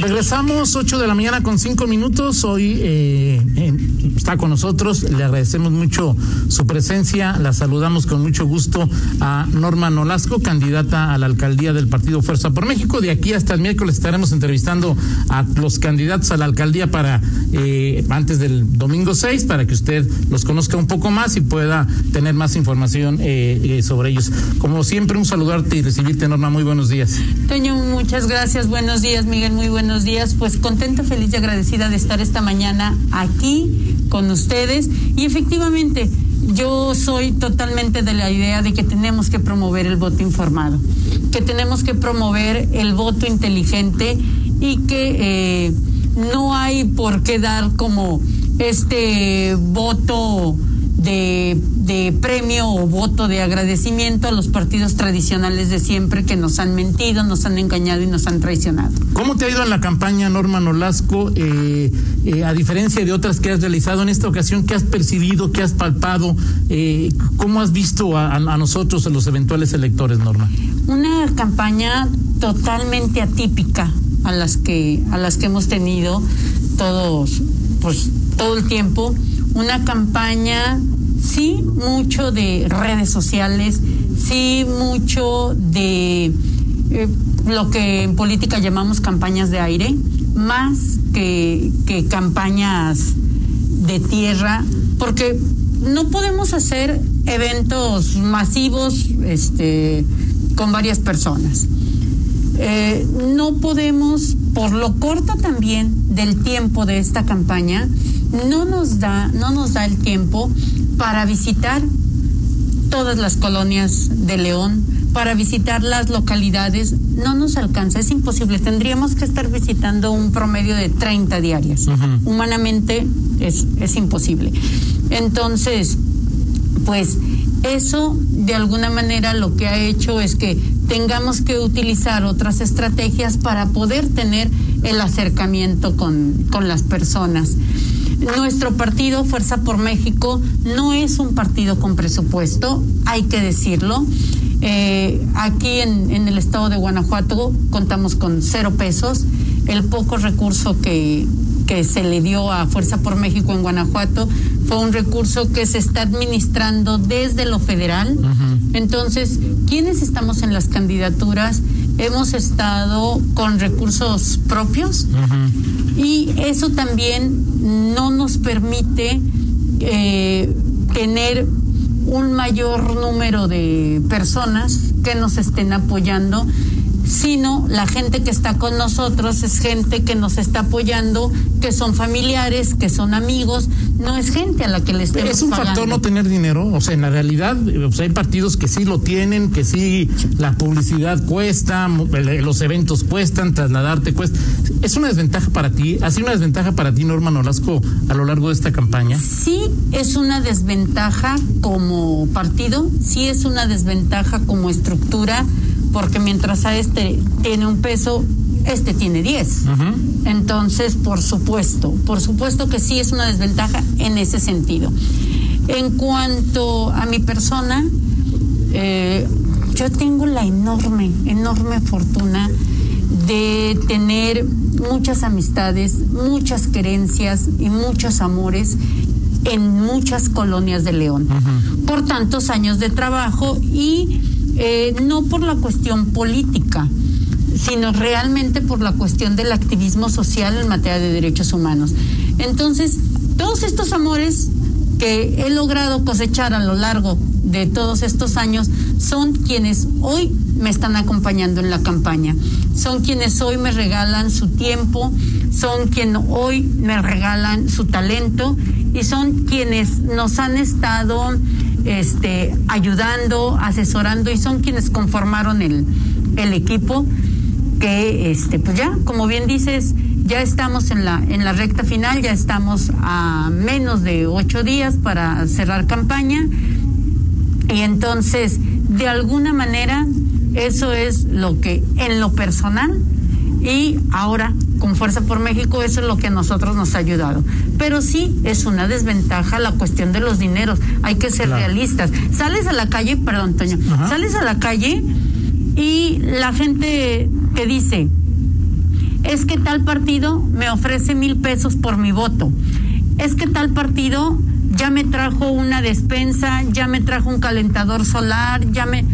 Regresamos 8 de la mañana con 5 minutos. Hoy eh, está con nosotros. Le agradecemos mucho su presencia. La saludamos con mucho gusto a Norma Nolasco, candidata a la alcaldía del Partido Fuerza por México. De aquí hasta el miércoles estaremos entrevistando a los candidatos a la alcaldía para eh, antes del domingo 6 para que usted los conozca un poco más y pueda tener más información eh, sobre ellos. Como siempre, un saludarte y recibirte, Norma. Muy buenos días. Toño, muchas gracias. Buenos días, Miguel. Muy buenos buenos días. Pues contenta, feliz y agradecida de estar esta mañana aquí con ustedes. Y efectivamente, yo soy totalmente de la idea de que tenemos que promover el voto informado, que tenemos que promover el voto inteligente y que eh, no hay por qué dar como este voto de, de, premio o voto de agradecimiento a los partidos tradicionales de siempre que nos han mentido, nos han engañado y nos han traicionado. ¿Cómo te ha ido en la campaña, Norma Nolasco? Eh, eh, a diferencia de otras que has realizado en esta ocasión, ¿qué has percibido, qué has palpado? Eh, ¿Cómo has visto a, a, nosotros, a los eventuales electores, Norma? Una campaña totalmente atípica a las que, a las que hemos tenido todos, pues todo el tiempo una campaña, sí, mucho de redes sociales, sí, mucho de eh, lo que en política llamamos campañas de aire, más que, campañas de tierra, porque no podemos hacer eventos masivos este, con varias personas. Eh, no podemos, por lo corto también del tiempo de esta campaña, no nos da, no nos da el tiempo para visitar todas las colonias de León, para visitar las localidades, no nos alcanza, es imposible. Tendríamos que estar visitando un promedio de 30 diarias. Humanamente es, es imposible. Entonces, pues eso de alguna manera lo que ha hecho es que tengamos que utilizar otras estrategias para poder tener el acercamiento con, con las personas. Nuestro partido, Fuerza por México, no es un partido con presupuesto, hay que decirlo. Eh, aquí en, en, el estado de Guanajuato contamos con cero pesos. El poco recurso que, que se le dio a Fuerza por México en Guanajuato fue un recurso que se está administrando desde lo federal. Uh -huh. Entonces, quienes estamos en las candidaturas hemos estado con recursos propios uh -huh. y eso también no nos permite eh, tener un mayor número de personas que nos estén apoyando sino la gente que está con nosotros es gente que nos está apoyando, que son familiares, que son amigos, no es gente a la que le estemos Es un pagando. factor no tener dinero, o sea, en la realidad, o sea, hay partidos que sí lo tienen, que sí la publicidad cuesta, los eventos cuestan, trasladarte cuesta. ¿Es una desventaja para ti? ¿Ha sido una desventaja para ti, Norma Nolasco, a lo largo de esta campaña? Sí, es una desventaja como partido, sí es una desventaja como estructura porque mientras a este tiene un peso, este tiene 10. Uh -huh. Entonces, por supuesto, por supuesto que sí es una desventaja en ese sentido. En cuanto a mi persona, eh, yo tengo la enorme, enorme fortuna de tener muchas amistades, muchas querencias y muchos amores en muchas colonias de León. Uh -huh. Por tantos años de trabajo y eh, no por la cuestión política, sino realmente por la cuestión del activismo social en materia de derechos humanos. Entonces, todos estos amores que he logrado cosechar a lo largo de todos estos años son quienes hoy me están acompañando en la campaña, son quienes hoy me regalan su tiempo, son quienes hoy me regalan su talento y son quienes nos han estado este, ayudando, asesorando y son quienes conformaron el, el equipo que, este, pues ya, como bien dices, ya estamos en la, en la recta final, ya estamos a menos de ocho días para cerrar campaña. Y entonces, de alguna manera, eso es lo que en lo personal y ahora con Fuerza por México, eso es lo que a nosotros nos ha ayudado. Pero sí es una desventaja la cuestión de los dineros. Hay que ser realistas. Sales a la calle, perdón, Toño, sales a la calle y la gente te dice, es que tal partido me ofrece mil pesos por mi voto. Es que tal partido ya me trajo una despensa, ya me trajo un calentador solar, ya me...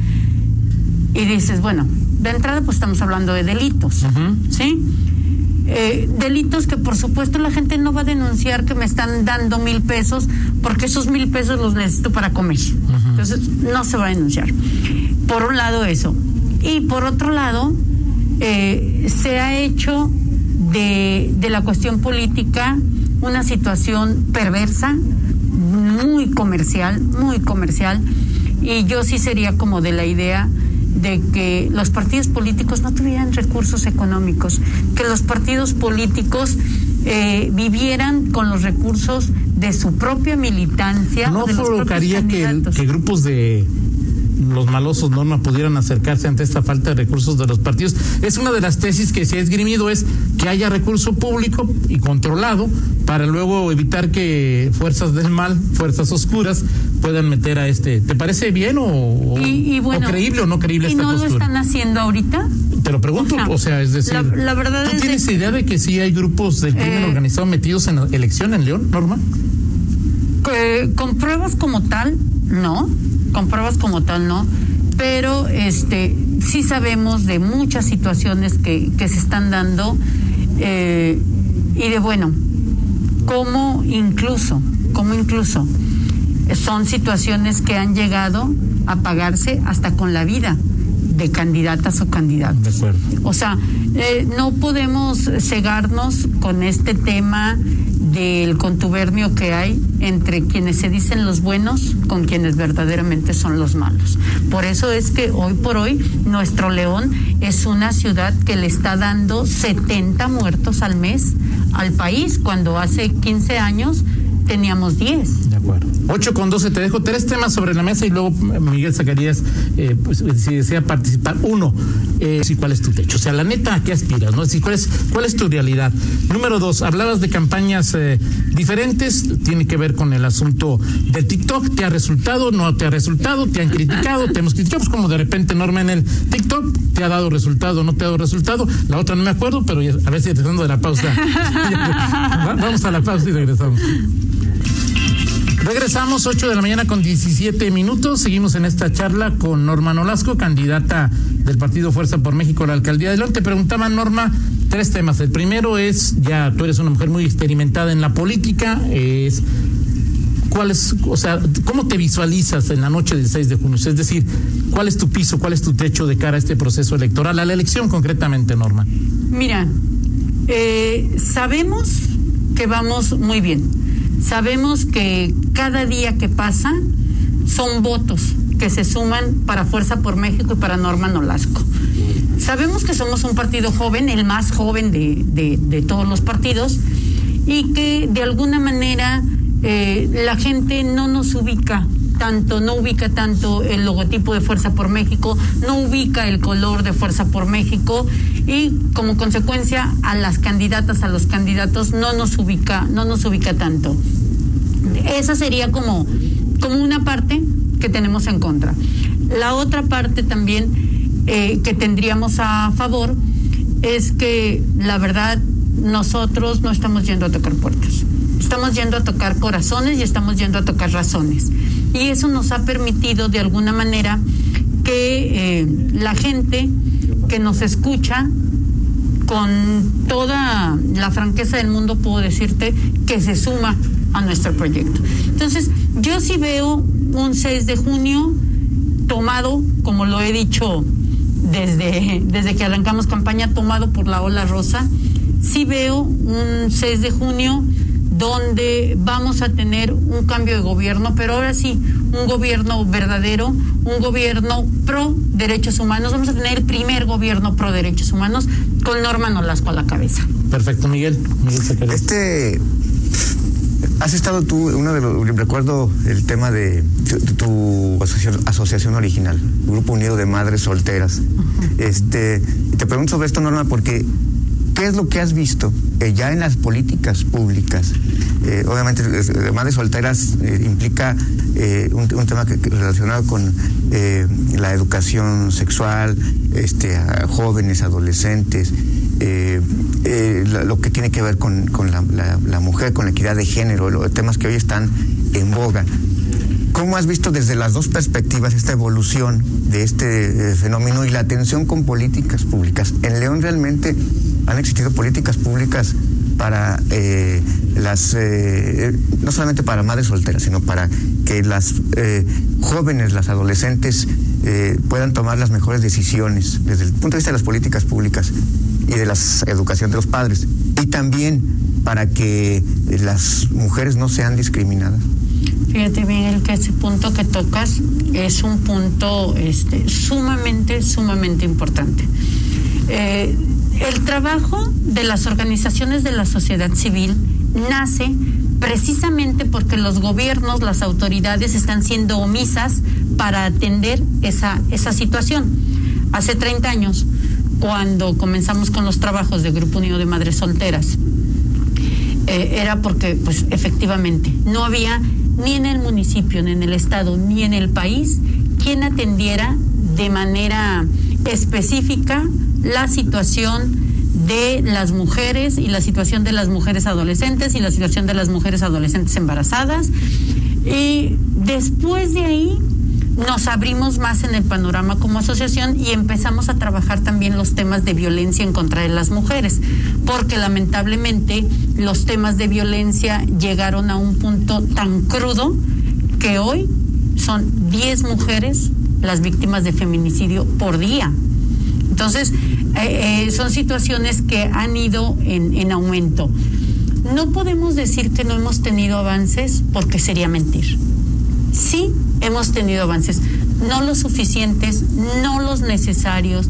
Y dices, bueno, de entrada pues estamos hablando de delitos, ¿sí? Eh, delitos que por supuesto la gente no va a denunciar que me están dando mil pesos porque esos mil pesos los necesito para comer. Entonces no se va a denunciar. Por un lado eso. Y por otro lado, eh, se ha hecho de, de la cuestión política una situación perversa, muy comercial, muy comercial. Y yo sí sería como de la idea de que los partidos políticos no tuvieran recursos económicos, que los partidos políticos eh, vivieran con los recursos de su propia militancia. ¿No provocaría que, que grupos de los malosos Norma pudieran acercarse ante esta falta de recursos de los partidos. Es una de las tesis que se ha esgrimido es que haya recurso público y controlado para luego evitar que fuerzas del mal, fuerzas oscuras puedan meter a este. ¿Te parece bien o, creíble o no creíble? ¿Y no lo están haciendo ahorita? Te lo pregunto, o sea, es decir, la, verdad ¿tú tienes idea de que sí hay grupos del crimen eh, organizado metidos en la elección en León, Norma? con pruebas como tal, no con pruebas como tal no, pero este sí sabemos de muchas situaciones que, que se están dando eh, y de bueno, cómo incluso, cómo incluso son situaciones que han llegado a pagarse hasta con la vida de candidatas o candidatos. O sea, eh, no podemos cegarnos con este tema del contubernio que hay entre quienes se dicen los buenos con quienes verdaderamente son los malos. Por eso es que hoy por hoy nuestro León es una ciudad que le está dando 70 muertos al mes al país, cuando hace 15 años teníamos 10. De acuerdo. 8 con 12, te dejo tres temas sobre la mesa y luego Miguel Zacarías, eh, pues, si desea participar. Uno, eh, cuál es tu techo. O sea, la neta, ¿a qué aspiras? ¿no? cuál, es, ¿Cuál es tu realidad? Número dos, hablabas de campañas eh, diferentes, tiene que ver con el asunto del TikTok. ¿Te ha resultado? ¿No te ha resultado? ¿Te han criticado? ¿Te hemos criticado? Pues como de repente, Norma, en el TikTok, ¿te ha dado resultado? ¿No te ha dado resultado? La otra no me acuerdo, pero a ver si dando de la pausa. Vamos a la pausa y regresamos. Regresamos 8 de la mañana con 17 minutos. Seguimos en esta charla con Norma Nolasco, candidata del Partido Fuerza por México a la alcaldía de León. Te preguntaba, Norma, tres temas. El primero es, ya tú eres una mujer muy experimentada en la política, es cuál es, o sea, cómo te visualizas en la noche del 6 de junio, es decir, cuál es tu piso, cuál es tu techo de cara a este proceso electoral, a la elección concretamente, Norma. Mira, eh, sabemos que vamos muy bien Sabemos que cada día que pasa son votos que se suman para Fuerza por México y para Norma Nolasco. Sabemos que somos un partido joven, el más joven de, todos los partidos, y que de alguna manera eh, la gente no nos ubica tanto, no ubica tanto el logotipo de Fuerza por México, no ubica el color de Fuerza por México y como consecuencia a las candidatas, a los candidatos no nos ubica, no nos ubica tanto. Esa sería como, como una parte que tenemos en contra. La otra parte también eh, que tendríamos a favor es que la verdad nosotros no estamos yendo a tocar puertas, estamos yendo a tocar corazones y estamos yendo a tocar razones. Y eso nos ha permitido de alguna manera que eh, la gente que nos escucha con toda la franqueza del mundo puedo decirte que se suma a nuestro proyecto. Entonces, yo sí veo un 6 de junio tomado, como lo he dicho desde, desde que arrancamos campaña, tomado por la ola rosa. Sí veo un 6 de junio donde vamos a tener un cambio de gobierno, pero ahora sí, un gobierno verdadero, un gobierno pro derechos humanos. Vamos a tener el primer gobierno pro derechos humanos con Norma Nolasco a la cabeza. Perfecto, Miguel. Miguel este, has estado tú, uno de los, recuerdo el tema de tu, asociación, original, Grupo Unido de Madres Solteras. Este, te pregunto sobre esto, Norma, porque ¿Qué es lo que has visto eh, ya en las políticas públicas? Eh, obviamente, eh, Madres Solteras implica un, tema que, relacionado con la educación sexual, este, a jóvenes, adolescentes, lo que tiene que ver con, la, mujer, con la equidad de género, los temas que hoy están en boga. ¿Cómo has visto desde las dos perspectivas esta evolución de este fenómeno y la atención con políticas públicas? En León realmente han existido políticas públicas para eh, las, eh, no solamente para madres solteras, sino para que las eh, jóvenes, las adolescentes puedan tomar las mejores decisiones desde el punto de vista de las políticas públicas y de la educación de los padres. Y también para que las mujeres no sean discriminadas. Fíjate bien que ese punto que tocas es un punto este, sumamente, sumamente importante. El trabajo de las organizaciones de la sociedad civil nace precisamente porque los gobiernos, las autoridades están siendo omisas para atender esa, esa situación. Hace 30 años, cuando comenzamos con los trabajos de Grupo Unido de Madres Solteras, eh, era porque, pues, efectivamente, no había ni en el municipio, ni en el estado, ni en el país quien atendiera de manera específica la situación de las mujeres y la situación de las mujeres adolescentes y la situación de las mujeres adolescentes embarazadas. Y después de ahí nos abrimos más en el panorama como asociación y empezamos a trabajar también los temas de violencia en contra de las mujeres, porque lamentablemente los temas de violencia llegaron a un punto tan crudo que hoy son 10 mujeres las víctimas de feminicidio por día. Entonces, eh, eh, son situaciones que han ido en, en aumento. No podemos decir que no hemos tenido avances porque sería mentir. Sí, hemos tenido avances, no los suficientes, no los necesarios,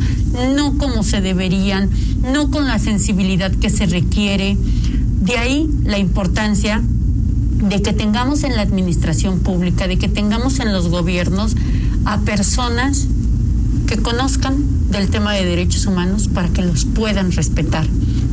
no como se deberían, no con la sensibilidad que se requiere. De ahí la importancia de que tengamos en la administración pública, de que tengamos en los gobiernos a personas que conozcan del tema de derechos humanos para que los puedan respetar,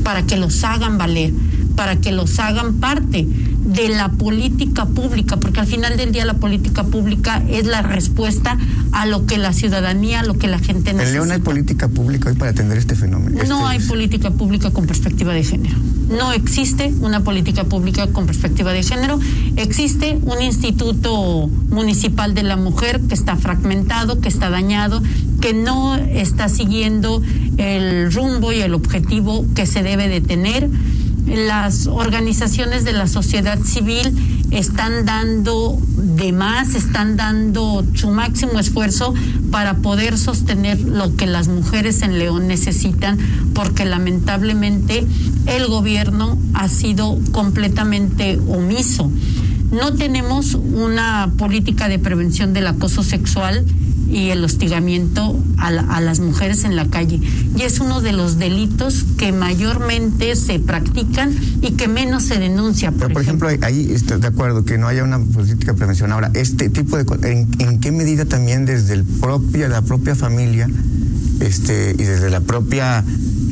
para que los hagan valer, para que los hagan parte de la política pública, porque al final del día la política pública es la respuesta a lo que la ciudadanía, a lo que la gente necesita. En León hay política pública hoy para atender este fenómeno. No este hay política pública con perspectiva de género. No existe una política pública con perspectiva de género. Existe un instituto municipal de la mujer que está fragmentado, que está dañado, que no está siguiendo el rumbo y el objetivo que se debe de tener las organizaciones de la sociedad civil están dando de más, están dando su máximo esfuerzo para poder sostener lo que las mujeres en León necesitan, porque lamentablemente el gobierno ha sido completamente omiso. No tenemos una política de prevención del acoso sexual y el hostigamiento a, las mujeres en la calle. Y es uno de los delitos que mayormente se practican y que menos se denuncia. Por Pero, por ejemplo, ahí estoy de acuerdo que no haya una política de prevención. Ahora, este tipo de ¿en, en qué medida también desde el propia, la propia familia este, y desde la propia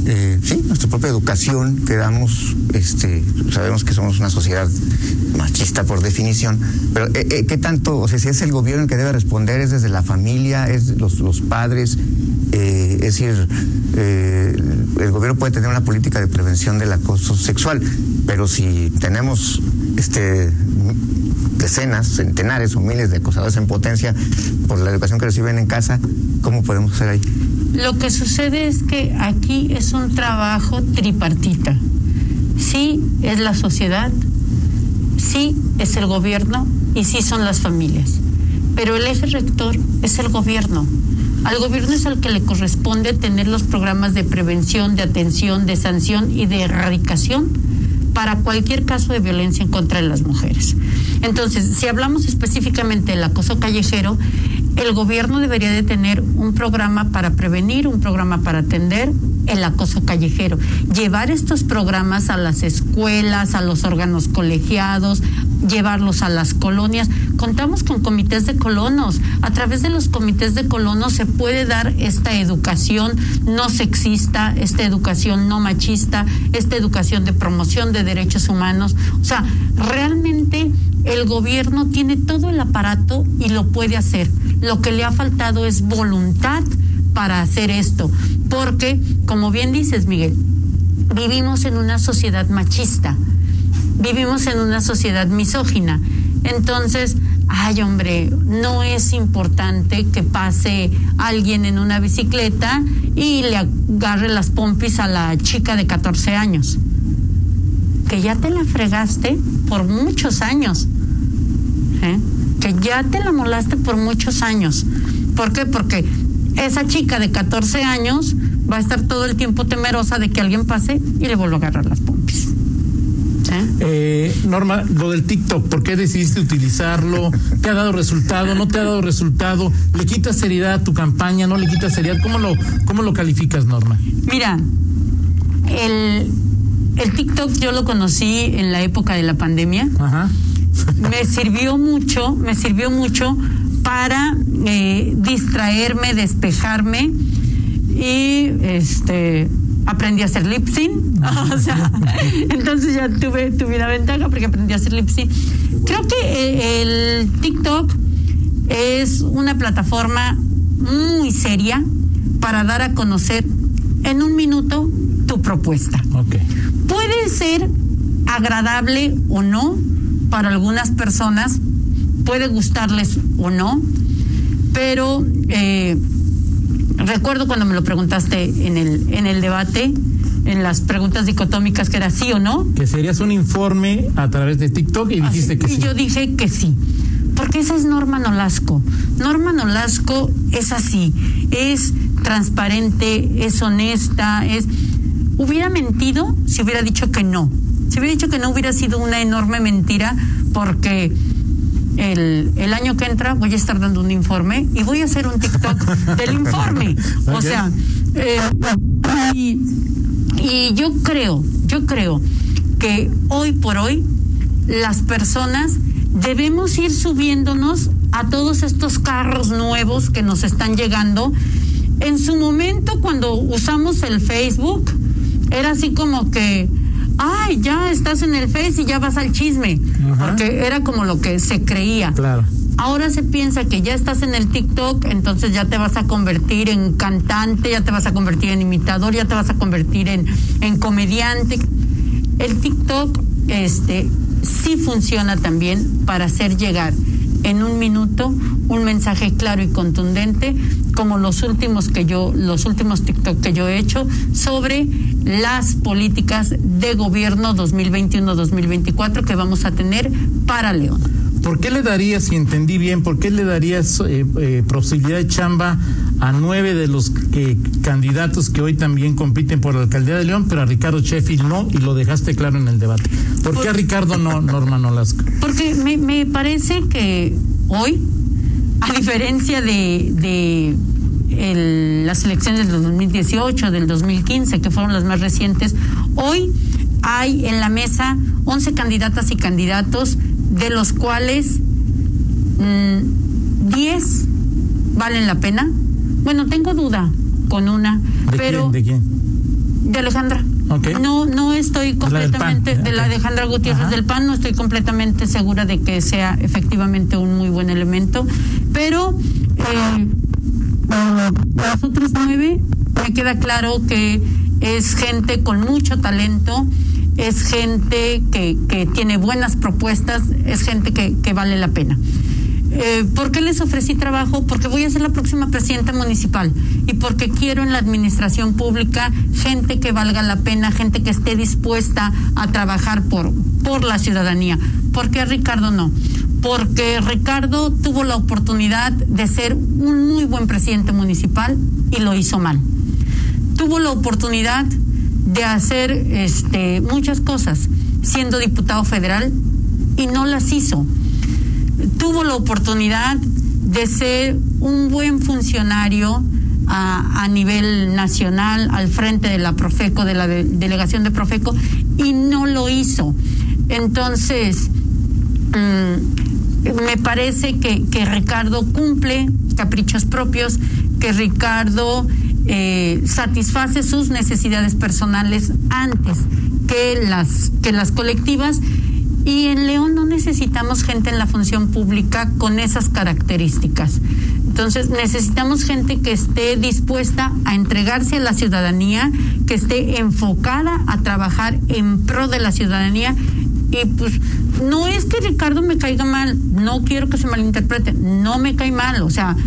eh, sí, nuestra propia educación que damos, este, sabemos que somos una sociedad machista por definición, pero eh, eh, ¿qué tanto, o sea, si es el gobierno el que debe responder, es desde la familia, es los, los padres, es decir, el gobierno puede tener una política de prevención del acoso sexual, pero si tenemos este decenas, centenares o miles de acosadores en potencia por la educación que reciben en casa, ¿cómo podemos hacer ahí? Lo que sucede es que aquí es un trabajo tripartita. Sí es la sociedad, sí es el gobierno y sí son las familias. Pero el eje rector es el gobierno. Al gobierno es al que le corresponde tener los programas de prevención, de atención, de sanción y de erradicación para cualquier caso de violencia en contra de las mujeres. Entonces, si hablamos específicamente del acoso callejero, el gobierno debería de tener un programa para prevenir, un programa para atender el acoso callejero, llevar estos programas a las escuelas, a los órganos colegiados, llevarlos a las colonias. Contamos con comités de colonos. A través de los comités de colonos se puede dar esta educación no sexista, esta educación no machista, esta educación de promoción de derechos humanos. O sea, realmente el gobierno tiene todo el aparato y lo puede hacer. Lo que le ha faltado es voluntad para hacer esto. Porque, como bien dices, Miguel, vivimos en una sociedad machista vivimos en una sociedad misógina. Entonces, ay hombre, no es importante que pase alguien en una bicicleta y le agarre las pompis a la chica de 14 años. Que ya te la fregaste por muchos años. ¿eh? Que ya te la molaste por muchos años. ¿Por qué? Porque esa chica de 14 años va a estar todo el tiempo temerosa de que alguien pase y le vuelva a agarrar las pompis. Eh, Norma, lo del TikTok, ¿por qué decidiste utilizarlo? ¿Te ha dado resultado? ¿No te ha dado resultado? ¿Le quitas seriedad a tu campaña? ¿No le quitas seriedad? ¿Cómo lo, cómo lo calificas, Norma? Mira, el, el TikTok yo lo conocí en la época de la pandemia. Ajá. me sirvió mucho, me sirvió mucho para eh, distraerme, despejarme y este aprendí a hacer lip sync. o sea, entonces ya tuve, tuve una ventaja porque aprendí a hacer lip sync. Creo que eh, el TikTok es una plataforma muy seria para dar a conocer en un minuto tu propuesta. Okay. Puede ser agradable o no para algunas personas, puede gustarles o no, pero eh, recuerdo cuando me lo preguntaste en el, en el debate, en las preguntas dicotómicas, que era sí o no. Que serías un informe a través de TikTok y dijiste que sí. Y yo dije que sí. Porque esa es Norma Nolasco. Norma Nolasco es así, es transparente, es honesta, es... Hubiera mentido si hubiera dicho que no. Si hubiera dicho que no hubiera sido una enorme mentira porque el, el, año que entra voy a estar dando un informe y voy a hacer un TikTok del informe. O sea, eh, y, y yo creo, yo creo que hoy por hoy las personas debemos ir subiéndonos a todos estos carros nuevos que nos están llegando. En su momento, cuando usamos el Facebook, era así como que ay, ya estás en el Face y ya vas al chisme, porque era como lo que se creía. Claro. Ahora se piensa que ya estás en el TikTok, entonces ya te vas a convertir en cantante, ya te vas a convertir en imitador, ya te vas a convertir en, en comediante. El TikTok este, sí funciona también para hacer llegar en un minuto un mensaje claro y contundente como los últimos que yo los últimos TikTok que yo he hecho sobre las políticas de gobierno 2021-2024 que vamos a tener para León. ¿Por qué le darías, si entendí bien, por qué le darías eh, eh, posibilidad de chamba a nueve de los que, candidatos que hoy también compiten por la alcaldía de León, pero a Ricardo Sheffield no, y lo dejaste claro en el debate? ¿Por, qué a Ricardo no, Norma Nolasco? Porque me, me parece que hoy, a diferencia de, de el, las elecciones del 2018, del 2015, que fueron las más recientes, hoy hay en la mesa 11 candidatas y candidatos de los cuales 10 mm, valen la pena. Bueno, tengo duda con una, ¿De pero quién, ¿De quién? De Alejandra. No, no estoy completamente de la Alejandra Gutiérrez del PAN, no estoy completamente segura de que sea efectivamente un muy buen elemento, pero eh, los otros nueve me queda claro que es gente con mucho talento, es gente que, que tiene buenas propuestas, es gente que, que vale la pena. Eh, ¿Por qué les ofrecí trabajo? Porque voy a ser la próxima presidenta municipal y porque quiero en la administración pública gente que valga la pena, gente que esté dispuesta a trabajar por, por la ciudadanía. ¿Por qué Ricardo no? Porque Ricardo tuvo la oportunidad de ser un muy buen presidente municipal y lo hizo mal. Tuvo la oportunidad de hacer este, muchas cosas siendo diputado federal y no las hizo. Tuvo la oportunidad de ser un buen funcionario a, nivel nacional al frente de la Profeco, de la de, delegación de Profeco, y no lo hizo. Entonces, mm, me parece que, que Ricardo cumple caprichos propios, que Ricardo eh, satisface sus necesidades personales antes que las, que las colectivas. Y en León no necesitamos gente en la función pública con esas características. Entonces necesitamos gente que esté dispuesta a entregarse a la ciudadanía, que esté enfocada a trabajar en pro de la ciudadanía. Y pues no es que Ricardo me caiga mal, no quiero que se malinterprete, no me cae mal, o sea,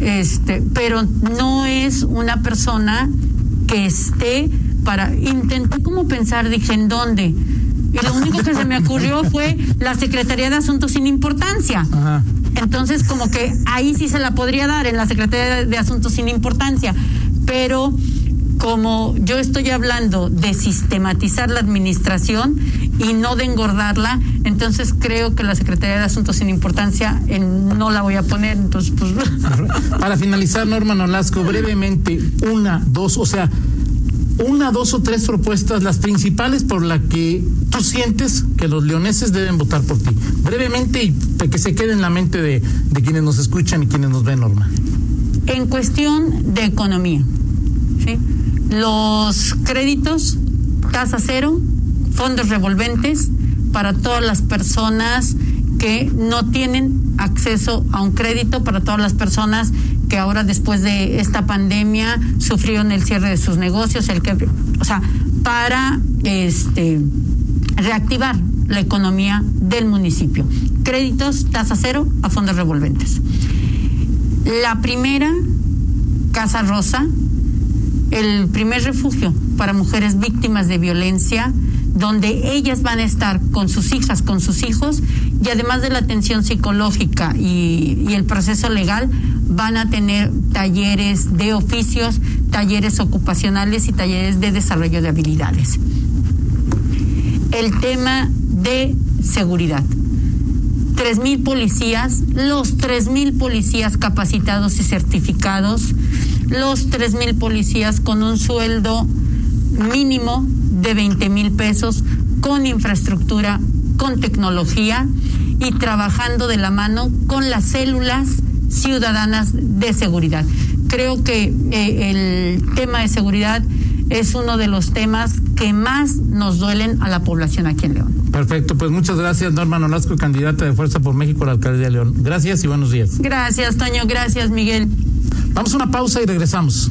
este, pero no es una persona que esté para intenté como pensar, dije, ¿en dónde? Y lo único que se me ocurrió fue la Secretaría de Asuntos sin importancia. Entonces, como que ahí sí se la podría dar en la Secretaría de Asuntos sin importancia. Pero como yo estoy hablando de sistematizar la administración y no de engordarla, entonces creo que la Secretaría de Asuntos sin Importancia no la voy a poner. Entonces, pues... Para finalizar, Norma Nolasco, brevemente, una, dos, o sea, una, dos o tres propuestas, las principales por las que tú sientes que los leoneses deben votar por ti. Brevemente y que se quede en la mente de, de quienes nos escuchan y quienes nos ven, Norma. En cuestión de economía, los créditos, tasa cero, fondos revolventes para todas las personas que no tienen acceso a un crédito, para todas las personas que ahora después de esta pandemia sufrieron el cierre de sus negocios, el que, o sea, para este reactivar la economía del municipio. Créditos, tasa cero a fondos revolventes. La primera, Casa Rosa, el primer refugio para mujeres víctimas de violencia, donde ellas van a estar con sus hijas, con sus hijos, y además de la atención psicológica y, y el proceso legal, van a tener talleres de oficios, talleres ocupacionales y talleres de desarrollo de habilidades. El tema de seguridad. Tres mil policías, los tres mil policías capacitados y certificados, los tres mil policías con un sueldo mínimo de 20 mil pesos, con infraestructura, con tecnología y trabajando de la mano con las células ciudadanas de seguridad. Creo que eh, el tema de seguridad es uno de los temas que más nos duelen a la población aquí en León. Perfecto, pues muchas gracias Norma Nolasco, candidata de Fuerza por México a la alcaldía de León. Gracias y buenos días. Gracias, Toño, gracias, Miguel. Vamos a una pausa y regresamos.